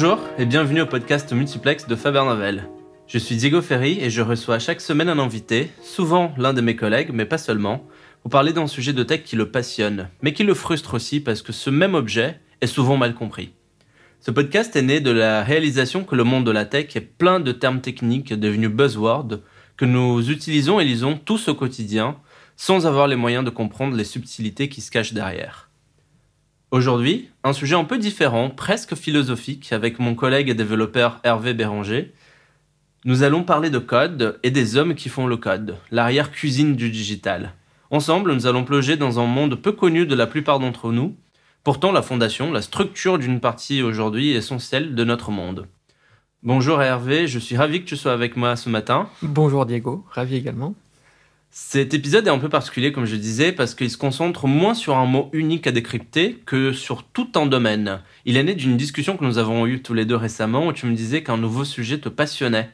Bonjour et bienvenue au podcast Multiplex de Faber Novel. Je suis Diego Ferry et je reçois chaque semaine un invité, souvent l'un de mes collègues, mais pas seulement, pour parler d'un sujet de tech qui le passionne, mais qui le frustre aussi parce que ce même objet est souvent mal compris. Ce podcast est né de la réalisation que le monde de la tech est plein de termes techniques devenus buzzwords que nous utilisons et lisons tous au quotidien sans avoir les moyens de comprendre les subtilités qui se cachent derrière. Aujourd'hui, un sujet un peu différent, presque philosophique, avec mon collègue et développeur Hervé Béranger. Nous allons parler de code et des hommes qui font le code, l'arrière-cuisine du digital. Ensemble, nous allons plonger dans un monde peu connu de la plupart d'entre nous, pourtant la fondation, la structure d'une partie aujourd'hui essentielle de notre monde. Bonjour Hervé, je suis ravi que tu sois avec moi ce matin. Bonjour Diego, ravi également. Cet épisode est un peu particulier, comme je disais, parce qu'il se concentre moins sur un mot unique à décrypter que sur tout un domaine. Il est né d'une discussion que nous avons eue tous les deux récemment où tu me disais qu'un nouveau sujet te passionnait.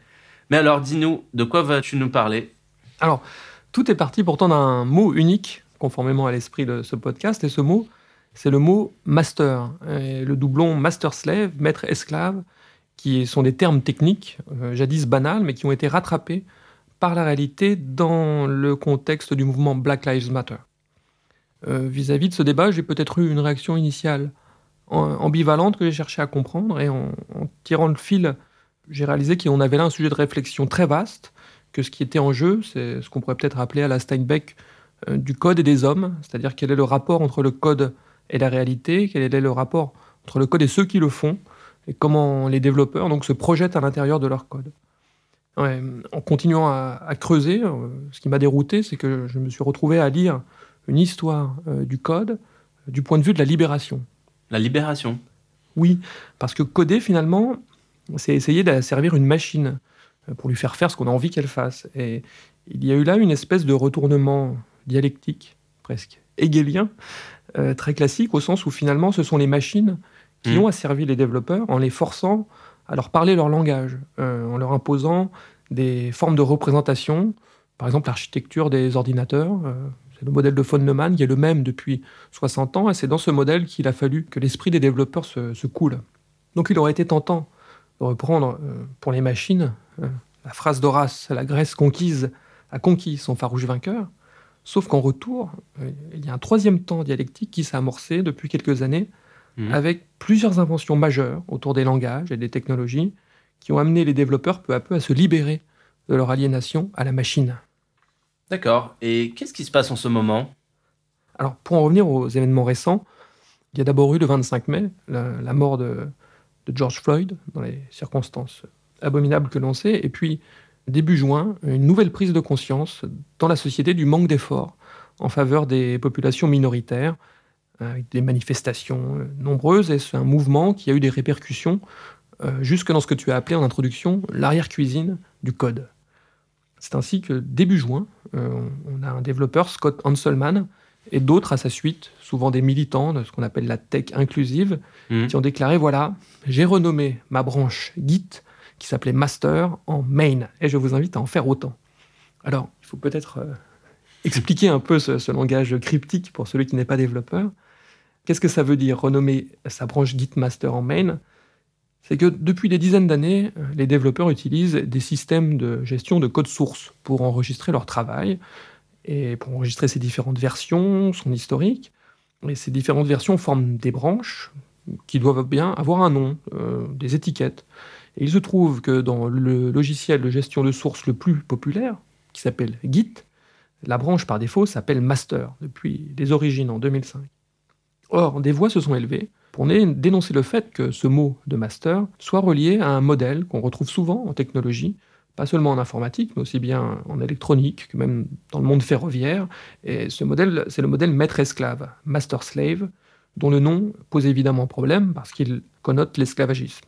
Mais alors, dis-nous, de quoi vas-tu nous parler? Alors, tout est parti pourtant d'un mot unique, conformément à l'esprit de ce podcast, et ce mot, c'est le mot master, le doublon master-slave, maître-esclave, qui sont des termes techniques, euh, jadis banals, mais qui ont été rattrapés par la réalité dans le contexte du mouvement Black Lives Matter. Euh, vis-à-vis de ce débat, j'ai peut-être eu une réaction initiale ambivalente que j'ai cherché à comprendre, et en, tirant le fil, j'ai réalisé qu'on avait là un sujet de réflexion très vaste, que ce qui était en jeu, c'est ce qu'on pourrait peut-être appeler à la Steinbeck euh, du code et des hommes, c'est-à-dire quel est le rapport entre le code et la réalité, quel est le rapport entre le code et ceux qui le font, et comment les développeurs donc, se projettent à l'intérieur de leur code en continuant à, creuser, euh, ce qui m'a dérouté, c'est que je me suis retrouvé à lire une histoire euh, du code euh, du point de vue de la libération. La libération Oui, parce que coder, finalement, c'est essayer d'asservir une machine pour lui faire faire ce qu'on a envie qu'elle fasse. Et il y a eu là une espèce de retournement dialectique, presque hegelien, très classique, au sens où finalement ce sont les machines qui mmh. ont asservi les développeurs en les forçant à leur parler leur langage, euh, en leur imposant des formes de représentation, par exemple l'architecture des ordinateurs. Euh, c'est le modèle de von Neumann qui est le même depuis 60 ans, et c'est dans ce modèle qu'il a fallu que l'esprit des développeurs se, coule. Donc il aurait été tentant de reprendre euh, pour les machines la phrase d'Horace, la Grèce conquise a conquis son farouche vainqueur, sauf qu'en retour, il y a un troisième temps dialectique qui s'est amorcé depuis quelques années, Mhm. avec plusieurs inventions majeures autour des langages et des technologies qui ont amené les développeurs peu à peu à se libérer de leur aliénation à la machine. D'accord. Et qu'est-ce qui se passe en ce moment? Alors, pour en revenir aux événements récents, il y a d'abord eu le 25 mai la, mort de, George Floyd dans les circonstances abominables que l'on sait, et puis début juin, une nouvelle prise de conscience dans la société du manque d'efforts en faveur des populations minoritaires, avec des manifestations euh, nombreuses, et c'est un mouvement qui a eu des répercussions euh, jusque dans ce que tu as appelé en introduction l'arrière-cuisine du code. C'est ainsi que début juin, euh, on a un développeur, Scott Hanselman, et d'autres à sa suite, souvent des militants de ce qu'on appelle la tech inclusive, mmh. qui ont déclaré, voilà, j'ai renommé ma branche Git, qui s'appelait Master, en Main, et je vous invite à en faire autant. Alors, il faut peut-être expliquer un peu ce, langage cryptique pour celui qui n'est pas développeur. Qu'est-ce que ça veut dire renommer sa branche Git Master en main? C'est que depuis des dizaines d'années, les développeurs utilisent des systèmes de gestion de code source pour enregistrer leur travail et pour enregistrer ces différentes versions, son historique. Et ces différentes versions forment des branches qui doivent bien avoir un nom, euh, des étiquettes. Et il se trouve que dans le logiciel de gestion de source le plus populaire, qui s'appelle Git, la branche par défaut s'appelle Master depuis les origines en 2005. Or, des voix se sont élevées pour dénoncer le fait que ce mot de master soit relié à un modèle qu'on retrouve souvent en technologie, pas seulement en informatique, mais aussi bien en électronique, que même dans le monde ferroviaire. Et ce modèle, c'est le modèle maître-esclave, master-slave, dont le nom pose évidemment problème parce qu'il connote l'esclavagisme.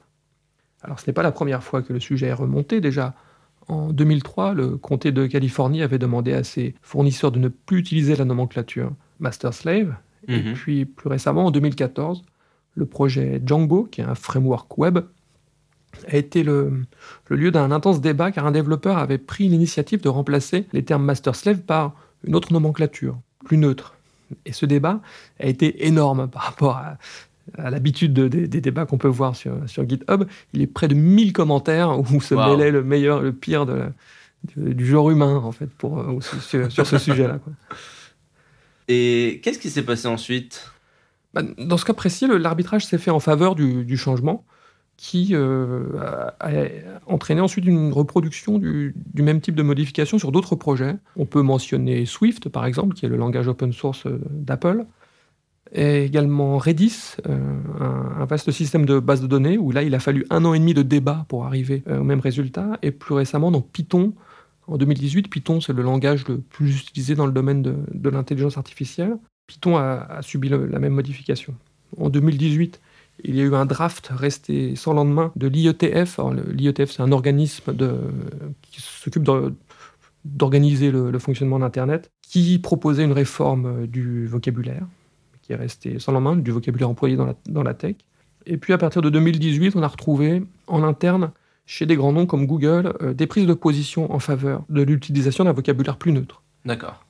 Alors ce n'est pas la première fois que le sujet est remonté, déjà en 2003, le comté de Californie avait demandé à ses fournisseurs de ne plus utiliser la nomenclature master-slave, et mhm. puis plus récemment, en 2014, le projet Django, qui est un framework web, a été le, lieu d'un intense débat car un développeur avait pris l'initiative de remplacer les termes master-slave par une autre nomenclature, plus neutre. Et ce débat a été énorme par rapport à à l'habitude des débats qu'on peut voir sur, sur, GitHub, il est près de 1000 commentaires où se mêlait le meilleur, le pire de du genre humain, en fait, pour, sur, sur, ce sujet-là. Et qu'est-ce qui s'est passé ensuite? Bah, Dans ce cas précis, l'arbitrage s'est fait en faveur du, changement qui euh, a, entraîné ensuite une reproduction du, du même type de modification sur d'autres projets. On peut mentionner Swift, par exemple, qui est le langage open source euh, d'Apple, et également Redis, euh, un, vaste système de base de données, où là, il a fallu un an et demi de débat pour arriver au même résultat, et plus récemment dans Python, en 2018, Python, c'est le langage le plus utilisé dans le domaine de, l'intelligence artificielle. Python a, subi la même modification. En 2018, il y a eu un draft resté sans lendemain de l'IETF. L'IETF, c'est un organisme qui s'occupe d'organiser le, fonctionnement d'Internet, qui proposait une réforme du vocabulaire, qui est resté sans lendemain, du vocabulaire employé dans la tech. Et puis à partir de 2018, on a retrouvé en interne chez des grands noms comme Google euh, des prises de position en faveur de l'utilisation d'un vocabulaire plus neutre. D'accord.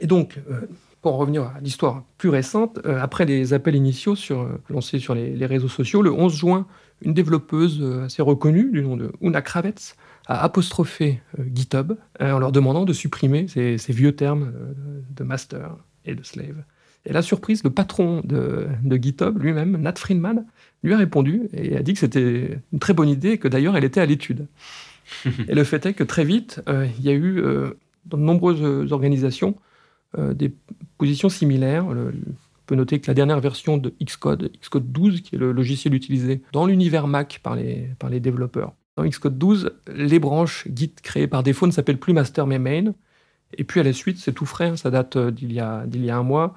Et donc, euh, pour en revenir à l'histoire plus récente, euh, après les appels initiaux sur, lancés sur les, les, réseaux sociaux, le 11 juin, une développeuse assez reconnue du nom de Una Kravets a apostrophé GitHub en leur demandant de supprimer ces, ces vieux termes de master et de slave. Et la surprise, le patron de, de GitHub lui-même, Nat Friedman, lui a répondu et a dit que c'était une très bonne idée et que d'ailleurs elle était à l'étude. et le fait est que très vite, euh, il y a eu euh, dans de nombreuses organisations euh, des positions similaires. Le, on peut noter que la dernière version de Xcode, Xcode 12, qui est le logiciel utilisé dans l'univers Mac par les, par les développeurs, dans Xcode 12, les branches Git créées par défaut ne s'appellent plus master mais main. Et puis à la suite, c'est tout frais, hein, ça date d'il y, y, a un mois,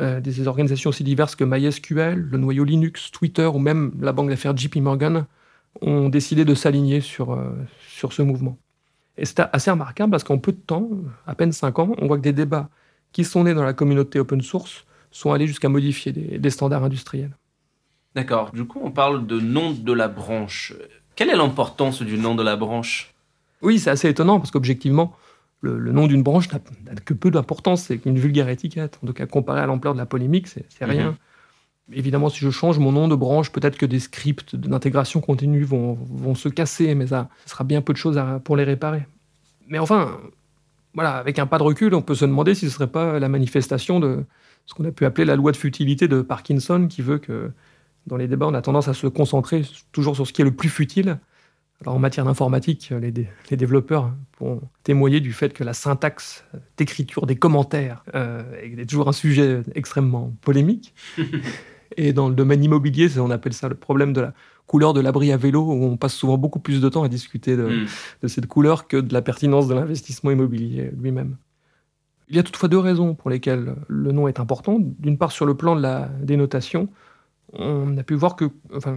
euh, des organisations aussi diverses que MySQL, le noyau Linux, Twitter ou même la banque d'affaires JP Morgan ont décidé de s'aligner sur, euh, sur ce mouvement. Et c'est assez remarquable parce qu'en peu de temps, à peine 5 ans, on voit que des débats qui sont nés dans la communauté open source sont allés jusqu'à modifier des, des standards industriels. D'accord. Du coup, on parle de nom de la branche. Quelle est l'importance du nom de la branche? Oui, c'est assez étonnant parce qu'objectivement, le, nom d'une branche n'a que peu d'importance, c'est qu'une vulgaire étiquette. En tout cas, comparé à l'ampleur de la polémique, c'est rien. Mhm. Évidemment, si je change mon nom de branche, peut-être que des scripts d'intégration continue vont, vont, se casser, mais ça, ça, sera bien peu de choses à, pour les réparer. Mais enfin, voilà, avec un pas de recul, on peut se demander si ce ne serait pas la manifestation de ce qu'on a pu appeler la loi de futilité de Parkinson, qui veut que dans les débats, on a tendance à se concentrer toujours sur ce qui est le plus futile, alors en matière d'informatique, les, les, développeurs vont témoigner du fait que la syntaxe d'écriture des commentaires euh, est toujours un sujet extrêmement polémique. Et dans le domaine immobilier, on appelle ça le problème de la couleur de l'abri à vélo, où on passe souvent beaucoup plus de temps à discuter de, mm. de cette couleur que de la pertinence de l'investissement immobilier lui-même. Il y a toutefois deux raisons pour lesquelles le nom est important. D'une part, sur le plan de la dénotation, on a pu voir que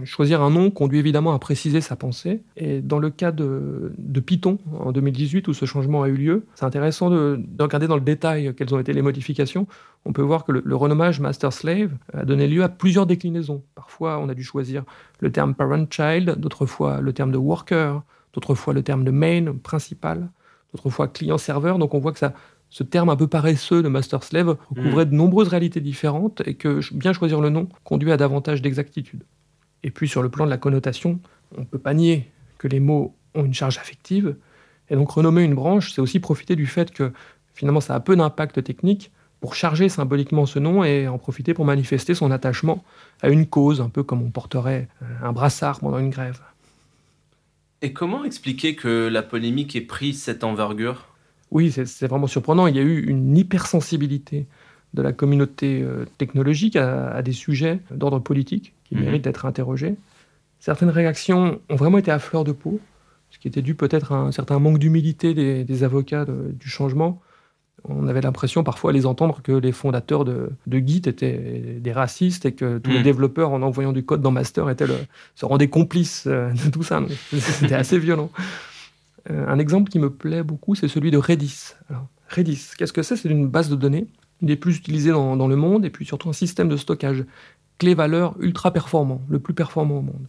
choisir un nom conduit évidemment à préciser sa pensée. Et dans le cas de, Python, en 2018, où ce changement a eu lieu, c'est intéressant de, de, regarder dans le détail quelles ont été les modifications. On peut voir que le, le renommage master-slave a donné lieu à plusieurs déclinaisons. Parfois, on a dû choisir le terme parent-child, d'autres fois le terme de worker, d'autres fois le terme de main, principal, d'autres fois client-serveur. Donc on voit que ça ce terme un peu paresseux de master slave recouvrait mmh. de nombreuses réalités différentes et que bien choisir le nom conduit à davantage d'exactitude. Et puis sur le plan de la connotation, on ne peut pas nier que les mots ont une charge affective, et donc renommer une branche, c'est aussi profiter du fait que finalement ça a peu d'impact technique pour charger symboliquement ce nom et en profiter pour manifester son attachement à une cause, un peu comme on porterait un brassard pendant une grève. Et comment expliquer que la polémique ait pris cette envergure? Oui, c'est vraiment surprenant. Il y a eu une hypersensibilité de la communauté euh, technologique à, à, des sujets d'ordre politique qui mmh. méritent d'être interrogés. Certaines réactions ont vraiment été à fleur de peau, ce qui était dû peut-être à un certain manque d'humilité des, des, avocats de, du changement. On avait l'impression parfois à les entendre que les fondateurs de, de Git étaient des racistes et que tous mmh. les développeurs, en envoyant du code dans Master, étaient le, se rendaient complices euh, de tout ça. C'était assez violent. Euh, un exemple qui me plaît beaucoup, c'est celui de Redis. Redis, qu'est-ce que c'est? C'est une base de données, une des plus utilisées dans, le monde, et puis surtout un système de stockage clé-valeur ultra performant, le plus performant au monde.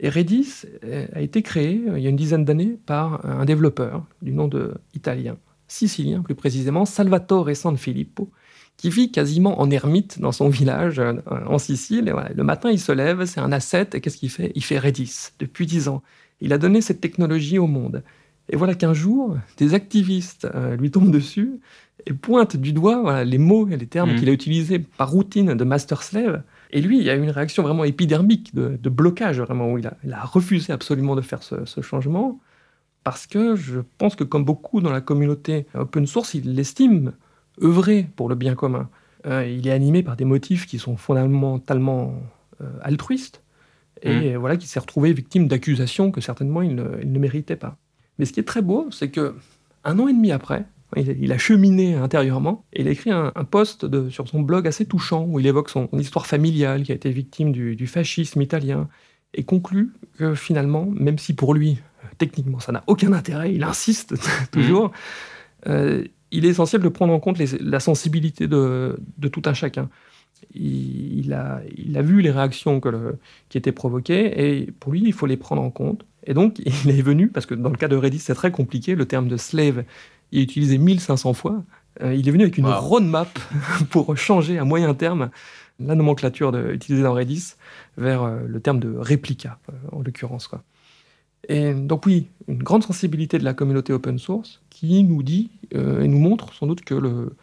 Et Redis euh, a été créé euh, il y a une dizaine d'années par un développeur du nom de italien, sicilien plus précisément, Salvatore Sanfilippo, qui vit quasiment en ermite dans son village en Sicile. Le matin, il se lève, c'est un ascète, et qu'est-ce qu'il fait? Il fait Redis depuis dix ans. Il a donné cette technologie au monde. Et voilà qu'un jour, des activistes euh, lui tombent dessus et pointent du doigt voilà, les mots et les termes mmh. qu'il a utilisés par routine de master-slave. Et lui, il y a eu une réaction vraiment épidermique, de, blocage, vraiment, où il a, il a, refusé absolument de faire ce, ce, changement, parce que je pense que comme beaucoup dans la communauté open source, il l'estime œuvrer pour le bien commun. Euh, il est animé par des motifs qui sont fondamentalement euh, altruistes et mmh. voilà qui s'est retrouvé victime d'accusations que certainement il ne, méritait pas. Mais ce qui est très beau, c'est que un an et demi après, il a cheminé intérieurement et il a écrit un, post sur son blog assez touchant où il évoque son, histoire familiale qui a été victime du, fascisme italien et conclut que finalement, même si pour lui, techniquement, ça n'a aucun intérêt, il insiste toujours, mmh. euh, il est essentiel de prendre en compte la sensibilité de, tout un chacun. Il, a, vu les réactions qui étaient provoquées et pour lui, il faut les prendre en compte. Et donc, il est venu, parce que dans le cas de Redis, c'est très compliqué, le terme de slave il est utilisé 1500 fois. Euh, il est venu avec une roadmap pour changer à moyen terme la nomenclature utilisée dans Redis vers euh, le terme de réplica, euh, en l'occurrence. Et donc oui, une grande sensibilité de la communauté open source qui nous dit et nous montre sans doute que le,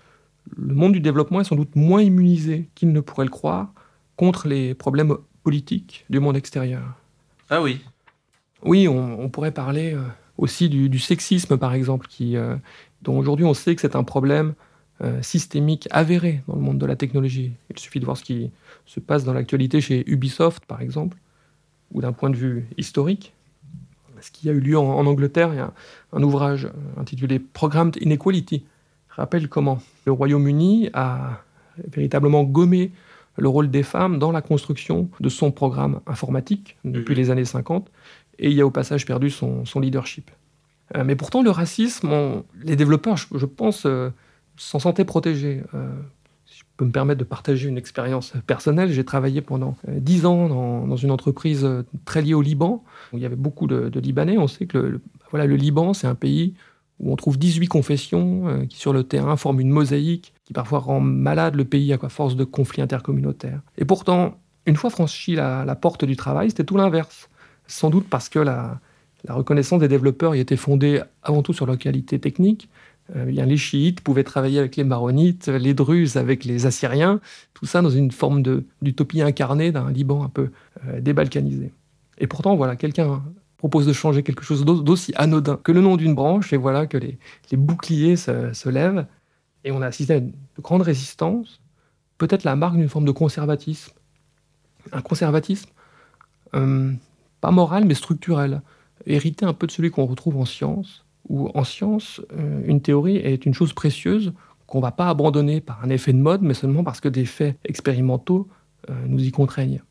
monde du développement est sans doute moins immunisé qu'il ne pourrait le croire contre les problèmes politiques du monde extérieur. Ah oui. Oui, on, pourrait parler aussi du, sexisme, par exemple, qui, euh, dont aujourd'hui on sait que c'est un problème euh, systémique avéré dans le monde de la technologie. Il suffit de voir ce qui se passe dans l'actualité chez Ubisoft, par exemple, ou d'un point de vue historique. Ce qui a eu lieu en, Angleterre, il y a un, ouvrage euh, intitulé Programmed Inequality, rappelle comment le Royaume-Uni a véritablement gommé le rôle des femmes dans la construction de son programme informatique depuis mhm. les années 50 et il a au passage perdu son, leadership. Euh, mais pourtant, le racisme, les développeurs, je, pense, euh, s'en sentaient protégés. Euh, si je peux me permettre de partager une expérience personnelle, j'ai travaillé pendant dix ans dans, une entreprise très liée au Liban, où il y avait beaucoup de, Libanais. On sait que le, voilà, le Liban, c'est un pays où on trouve 18 confessions qui, sur le terrain, forment une mosaïque qui parfois rend malade le pays à force de conflits intercommunautaires. Et pourtant, une fois franchi la porte du travail, c'était tout l'inverse sans doute parce que la, reconnaissance des développeurs y était fondée avant tout sur leur qualité technique. Euh, les chiites pouvaient travailler avec les maronites, les druzes avec les assyriens, tout ça dans une forme d'utopie incarnée d'un Liban un peu euh, débalkanisé. Et pourtant, voilà, quelqu'un propose de changer quelque chose d'aussi anodin que le nom d'une branche, et voilà que les, boucliers se, lèvent, et on a assisté à une grande résistance, peut-être la marque d'une forme de conservatisme. Un conservatisme euh, pas moral mais structurel, hérité un peu de celui qu'on retrouve en science, où en science, euh, une théorie est une chose précieuse qu'on ne va pas abandonner par un effet de mode, mais seulement parce que des faits expérimentaux euh, nous y contraignent.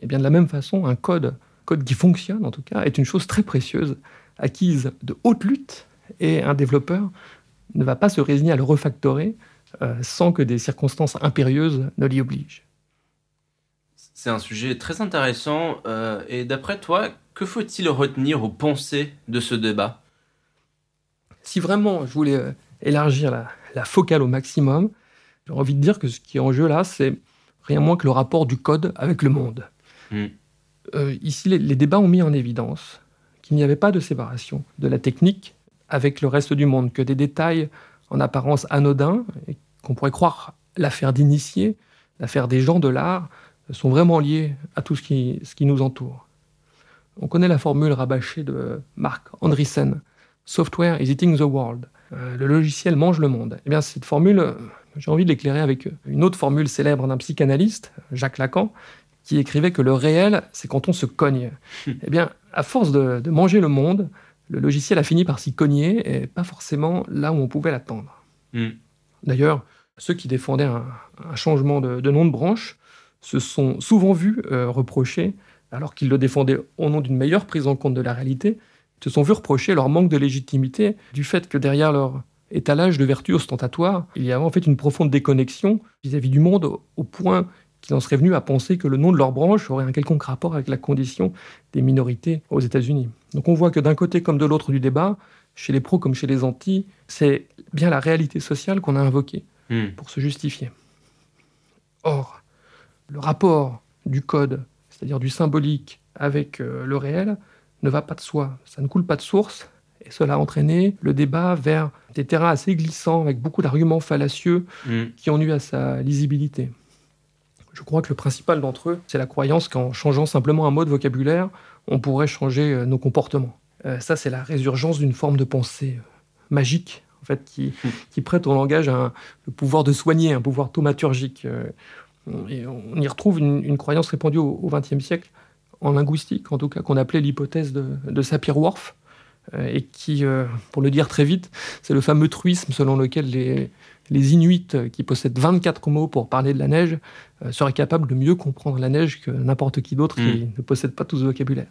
Et bien de la même façon, un code, code qui fonctionne en tout cas, est une chose très précieuse, acquise de haute lutte, et un développeur ne va pas se résigner à le refactorer euh, sans que des circonstances impérieuses ne l'y obligent. C'est un sujet très intéressant. Euh, et d'après toi, que faut-il retenir aux pensées de ce débat? Si vraiment je voulais euh, élargir la, focale au maximum, j'ai envie de dire que ce qui est en jeu là, c'est rien moins que le rapport du code avec le monde. Hmm. Euh, ici, les, débats ont mis en évidence qu'il n'y avait pas de séparation de la technique avec le reste du monde, que des détails en apparence anodins, qu'on pourrait croire l'affaire d'initiés, l'affaire des gens de l'art, sont vraiment liés à tout ce qui, nous entoure. On connaît la formule rabâchée de Mark Andreessen, Software is eating the world. Euh, le logiciel mange le monde. Eh bien, cette formule, j'ai envie de l'éclairer avec une autre formule célèbre d'un psychanalyste, Jacques Lacan, qui écrivait que le réel, c'est quand on se cogne. eh bien, à force de, manger le monde, le logiciel a fini par s'y cogner et pas forcément là où on pouvait l'attendre. Hmm. D'ailleurs, ceux qui défendaient un, changement de, de, nom de branche se sont souvent vus euh, reprocher, alors qu'ils le défendaient au nom d'une meilleure prise en compte de la réalité, se sont vus reprocher leur manque de légitimité du fait que derrière leur étalage de vertus ostentatoires, il y avait en fait une profonde déconnexion vis-à-vis du monde au point qu'ils en seraient venus à penser que le nom de leur branche aurait un quelconque rapport avec la condition des minorités aux États-Unis. Donc on voit que d'un côté comme de l'autre du débat, chez les pros comme chez les antis, c'est bien la réalité sociale qu'on a invoquée. Hmm. pour se justifier. Or, le rapport du code, c'est-à-dire du symbolique avec euh, le réel, ne va pas de soi. Ça ne coule pas de source. Et cela a entraîné le débat vers des terrains assez glissants, avec beaucoup d'arguments fallacieux Hmm. qui ont nu à sa lisibilité. Je crois que le principal d'entre eux, c'est la croyance qu'en changeant simplement un mot de vocabulaire, on pourrait changer euh, nos comportements. Euh, ça, c'est la résurgence d'une forme de pensée euh, magique, en fait, qui, qui prête au langage un, le pouvoir de soigner, un pouvoir thaumaturgique. Et on y retrouve une, une croyance répandue au XXe siècle, en linguistique en tout cas, qu'on appelait l'hypothèse de, de Sapir-Whorf, et qui, euh, pour le dire très vite, c'est le fameux truisme selon lequel les, les Inuits, euh, qui possèdent 24 mots pour parler de la neige, euh, seraient capables de mieux comprendre la neige que n'importe qui d'autre qui ne possède pas tout ce vocabulaire.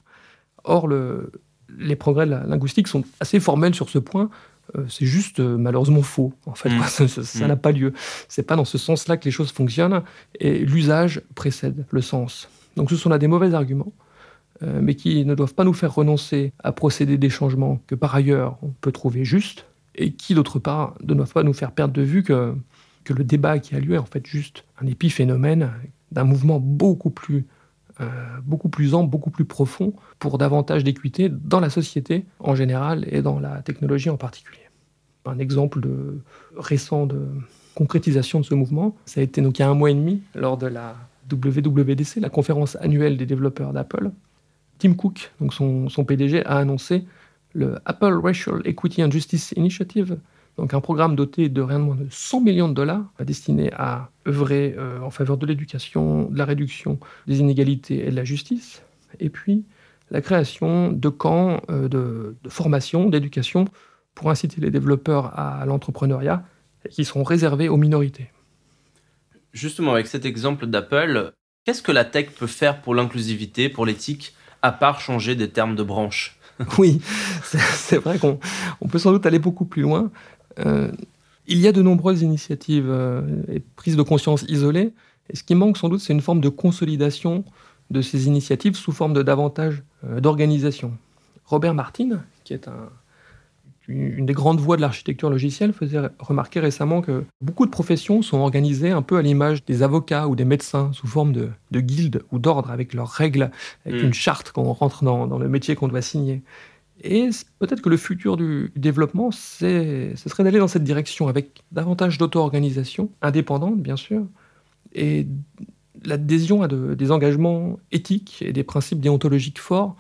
Or, le- les progrès de la linguistique sont assez formels sur ce point. Euh, c'est juste euh, malheureusement faux. En fait, Mm. ça ça Mm. n'a pas lieu. C'est pas dans ce sens-là que les choses fonctionnent. Et l'usage précède le sens. Donc, ce sont là des mauvais arguments, euh, mais qui ne doivent pas nous faire renoncer à procéder des changements que par ailleurs on peut trouver justes, et qui d'autre part ne doivent pas nous faire perdre de vue que, que le débat qui a lieu est en fait juste un épiphénomène d'un mouvement beaucoup plus, euh, beaucoup plus ample, beaucoup plus profond pour davantage d'équité dans la société en général et dans la technologie en particulier. Un exemple de, récent de concrétisation de ce mouvement, ça a été donc il y a un mois et demi lors de la WWDC, la conférence annuelle des développeurs d'Apple. Tim Cook, donc son, PDG, a annoncé le Apple Racial Equity and Justice Initiative, donc un programme doté de rien de moins de 100 millions de dollars destiné à œuvrer euh, en faveur de l'éducation, de la réduction des inégalités et de la justice, et puis la création de camps euh, de, formation, d'éducation pour inciter les développeurs à l'entrepreneuriat qui seront réservés aux minorités. Justement, avec cet exemple d'Apple, qu'est-ce que la tech peut faire pour l'inclusivité, pour l'éthique, à part changer des termes de branche Oui, c'est vrai qu'on on peut sans doute aller beaucoup plus loin. Euh, il y a de nombreuses initiatives euh, et prises de conscience isolées, et ce qui manque sans doute, c'est une forme de consolidation de ces initiatives sous forme de davantage euh, d'organisation. Robert Martin, qui est un- une des grandes voix de l'architecture logicielle, faisait remarquer récemment que beaucoup de professions sont organisées un peu à l'image des avocats ou des médecins, sous forme de, de guildes ou d'ordres, avec leurs règles, avec Mm. une charte quand on rentre dans, dans le métier qu'on doit signer. Et peut-être que le futur du développement, c'est, ce serait d'aller dans cette direction, avec davantage d'auto-organisation, indépendante bien sûr, et l'adhésion à de- des engagements éthiques et des principes déontologiques forts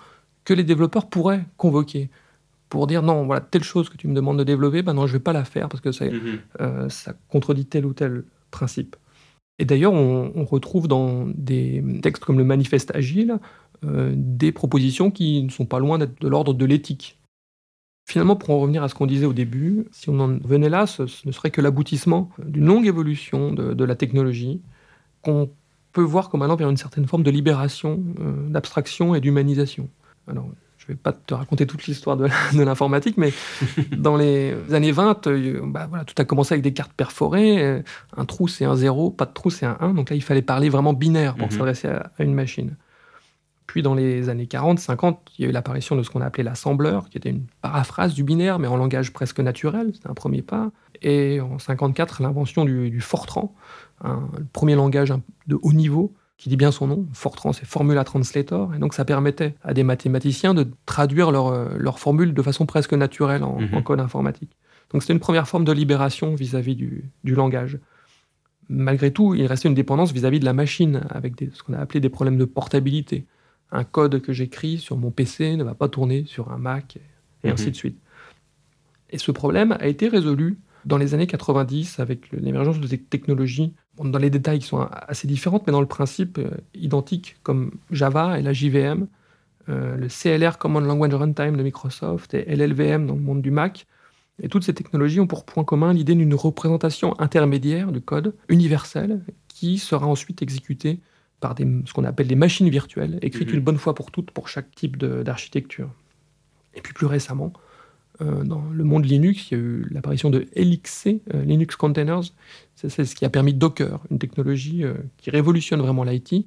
que les développeurs pourraient convoquer pour dire non, voilà, telle chose que tu me demandes de développer, ben non, je vais pas la faire parce que ça, euh, ça contredit tel ou tel principe. Et d'ailleurs, on, on retrouve dans des textes comme le Manifeste Agile euh, des propositions qui ne sont pas loin d'être de l'ordre de l'éthique. Finalement, pour en revenir à ce qu'on disait au début, si on en venait là, ce, ce ne serait que l'aboutissement d'une longue évolution de, de la technologie qu'on peut voir comme allant vers une certaine forme de libération, euh, d'abstraction et d'humanisation. Alors, ne vais pas te raconter toute l'histoire de, l'informatique, mais dans les années 20, euh, bah, voilà, tout a commencé avec des cartes perforées. euh, Un trou, c'est un 0, pas de trou, c'est un 1. Donc là, il fallait parler vraiment binaire pour Mhm. s'adresser à, à une machine. Puis dans les années 40, 50, il y a eu l'apparition de ce qu'on appelait l'assembleur, qui était une paraphrase du binaire, mais en langage presque naturel. C'était un premier pas. Et en 54, l'invention du, du Fortran, un- le premier langage de haut niveau, qui dit bien son nom. Fortran, c'est Formula Translator. Et donc, ça permettait à des mathématiciens de traduire leurs euh, formules de façon presque naturelle en, Mhm. en code informatique. Donc, c'était une première forme de libération vis-à-vis du, du langage. Malgré tout, il restait une dépendance vis-à-vis de la machine, avec des- ce qu'on a appelé des problèmes de portabilité. Un code que j'écris sur mon PC ne va pas tourner sur un Mac, et Mhm. ainsi de suite. Et ce problème a été résolu dans les années 90 avec l'émergence de technologies, dans les détails qui sont assez différentes, mais dans le principe euh, identique, comme Java et la JVM, euh, le CLR Command Language Runtime de Microsoft et LLVM dans le monde du Mac. Et toutes ces technologies ont pour point commun l'idée d'une représentation intermédiaire du code universel qui sera ensuite exécutée par des, ce qu'on appelle des machines virtuelles, écrites Mhm. une bonne fois pour toutes pour chaque type d'architecture. Et puis plus récemment, euh, dans le monde Linux, il y a eu l'apparition de LXC, euh, Linux Containers. C'est ce qui a permis Docker, une technologie euh, qui révolutionne vraiment l'IT,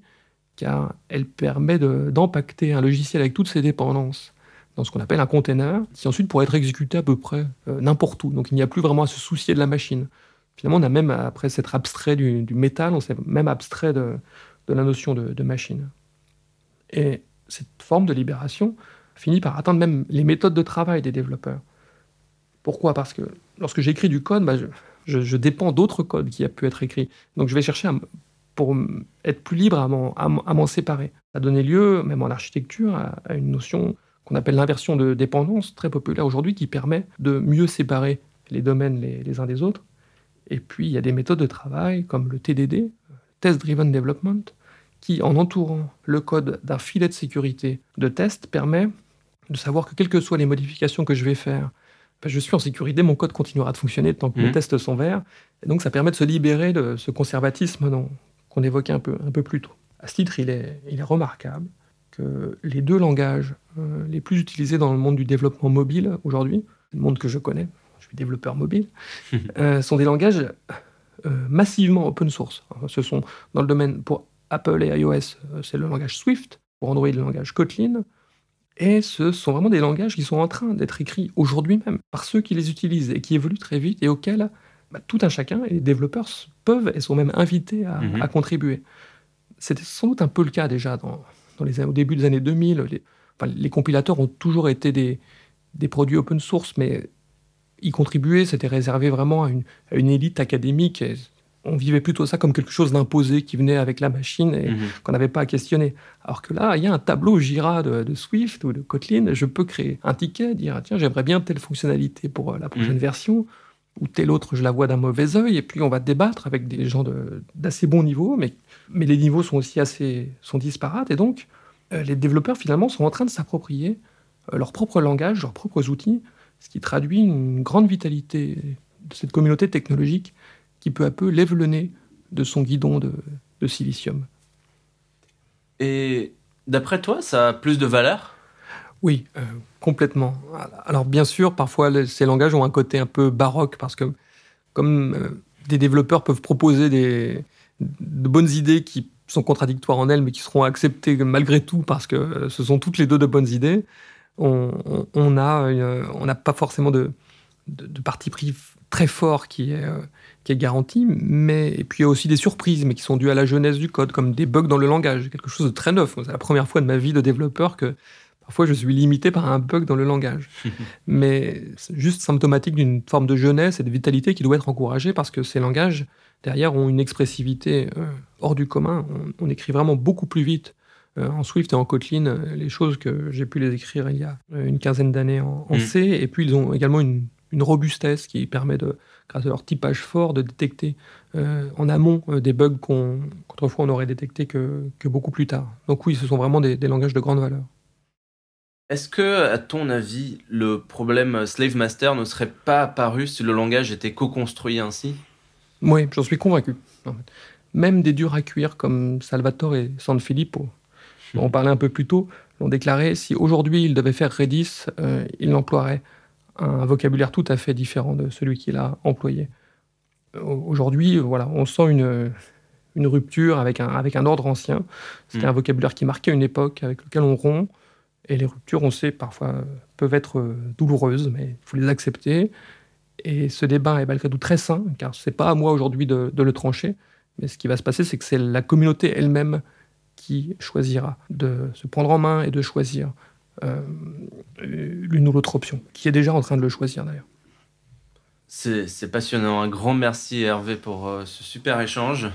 car elle permet de- d'empacter un logiciel avec toutes ses dépendances dans ce qu'on appelle un container, qui ensuite pourrait être exécuté à peu près n'importe où. Donc il n'y a plus vraiment à se soucier de la machine. Finalement, on a même, après s'être abstrait du, métal, on s'est même abstrait de, la notion de, machine. Et cette forme de libération finit par atteindre même les méthodes de travail des développeurs. Pourquoi? Parce que lorsque j'écris du code, bah, je, dépends d'autres codes qui a pu être écrits. Donc je vais chercher pour être plus libre à m'en séparer. Ça a donné lieu, même en architecture, à, une notion qu'on appelle l'inversion de dépendance, très populaire aujourd'hui, qui permet de mieux séparer les domaines les, uns des autres. Et puis, il y a des méthodes de travail comme le TDD, Test Driven Development, qui, en entourant le code d'un filet de sécurité de test, permet de savoir que quelles que soient les modifications que je vais faire, ben, je suis en sécurité, mon code continuera de fonctionner tant que mes mmh. tests sont verts. Et donc, ça permet de se libérer de ce conservatisme qu'on évoquait un peu, un peu plus tôt. À ce titre, il est, il est remarquable que les deux langages euh, les plus utilisés dans le monde du développement mobile aujourd'hui, le monde que je connais, je suis développeur mobile, euh, sont des langages euh, massivement open source. Ce sont dans le domaine pour Apple et iOS, c'est le langage Swift, pour Android, le langage Kotlin. Et ce sont vraiment des langages qui sont en train d'être écrits aujourd'hui même par ceux qui les utilisent et qui évoluent très vite et auxquels bah, tout un chacun et les développeurs peuvent et sont même invités à, mhm. à contribuer. C'était sans doute un peu le cas déjà dans, les, au début des années 2000. Les, compilateurs ont toujours été des, produits open source, mais y contribuer, c'était réservé vraiment à une, élite académique. On vivait plutôt ça comme quelque chose d'imposé qui venait avec la machine et mhm. qu'on n'avait pas à questionner. Alors que là, il y a un tableau Jira de, Swift ou de Kotlin. Je peux créer un ticket, dire tiens, j'aimerais bien telle fonctionnalité pour euh, la prochaine mhm. version ou telle autre, je la vois d'un mauvais œil, et puis on va débattre avec des gens d'assez bon niveau, mais, mais les niveaux sont aussi assez sont disparates, et donc euh, les développeurs finalement sont en train de s'approprier euh, leur propre langage, leurs propres outils, ce qui traduit une grande vitalité de cette communauté technologique qui peu à peu lève le nez de son guidon de, silicium. Et d'après toi, ça a plus de valeur? Oui, euh, complètement. Alors bien sûr, parfois ces langages ont un côté un peu baroque parce que comme des développeurs peuvent proposer des, de bonnes idées qui sont contradictoires en elles, mais qui seront acceptées malgré tout parce que euh, ce sont toutes les deux de bonnes idées. On n'a on, on pas forcément de, de, parti pris très fort qui est, euh, qui est garanti, mais et puis il y a aussi des surprises, mais qui sont dues à la jeunesse du code, comme des bugs dans le langage, quelque chose de très neuf. C'est la première fois de ma vie de développeur que parfois je suis limité par un bug dans le langage. mais c'est juste symptomatique d'une forme de jeunesse et de vitalité qui doit être encouragée parce que ces langages derrière ont une expressivité euh, hors du commun. On, écrit vraiment beaucoup plus vite euh, en Swift et en Kotlin les choses que j'ai pu les écrire il y a une quinzaine d'années en, mm. C. Et puis ils ont également une, robustesse qui permet, de, grâce à leur typage fort, de détecter en amont des bugs qu'on qu'autrefois on aurait détectés que, beaucoup plus tard. Donc oui, ce sont vraiment des, des langages de grande valeur. Est-ce que, à ton avis, le problème slave master ne serait pas apparu si le langage était co-construit ainsi? Oui, j'en suis convaincu. Même des durs à cuire comme Salvatore et San Filippo, dont on parlait un peu plus tôt, l'ont déclaré si aujourd'hui il devait faire Redis, euh, il emploierait un vocabulaire tout à fait différent de celui qu'il a employé. Aujourd'hui, voilà, on sent une, une rupture avec un, avec un ordre ancien. C'était mm. un vocabulaire qui marquait une époque avec lequel on rompt. Et les ruptures, on sait, parfois peuvent être euh, douloureuses, mais il faut les accepter. Et ce débat est malgré tout très sain, car ce n'est pas à moi aujourd'hui de, le trancher. Mais ce qui va se passer, c'est que c'est la communauté elle-même qui choisira de se prendre en main et de choisir l'une ou l'autre option, qui est déjà en train de le choisir d'ailleurs. C'est passionnant. Un grand merci Hervé pour euh, ce super échange.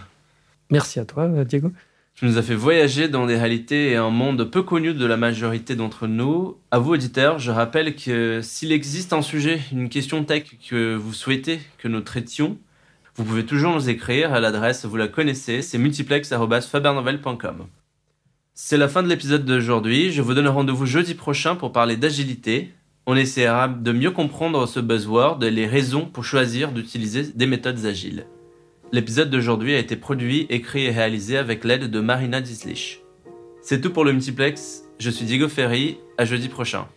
Merci à toi Diego. Tu nous as fait voyager dans des réalités et un monde peu connu de la majorité d'entre nous. À vous, auditeurs, je rappelle que s'il existe un sujet, une question tech que vous souhaitez que nous traitions, vous pouvez toujours nous écrire à l'adresse, vous la connaissez, c'est multiplex.fabernovel.com. C'est la fin de l'épisode d'aujourd'hui. Je vous donne rendez-vous jeudi prochain pour parler d'agilité. On essaiera de mieux comprendre ce buzzword et les raisons pour choisir d'utiliser des méthodes agiles. L'épisode d'aujourd'hui a été produit, écrit et réalisé avec l'aide de Marina Dislich. C'est tout pour le multiplex, je suis Diego Ferry, à jeudi prochain.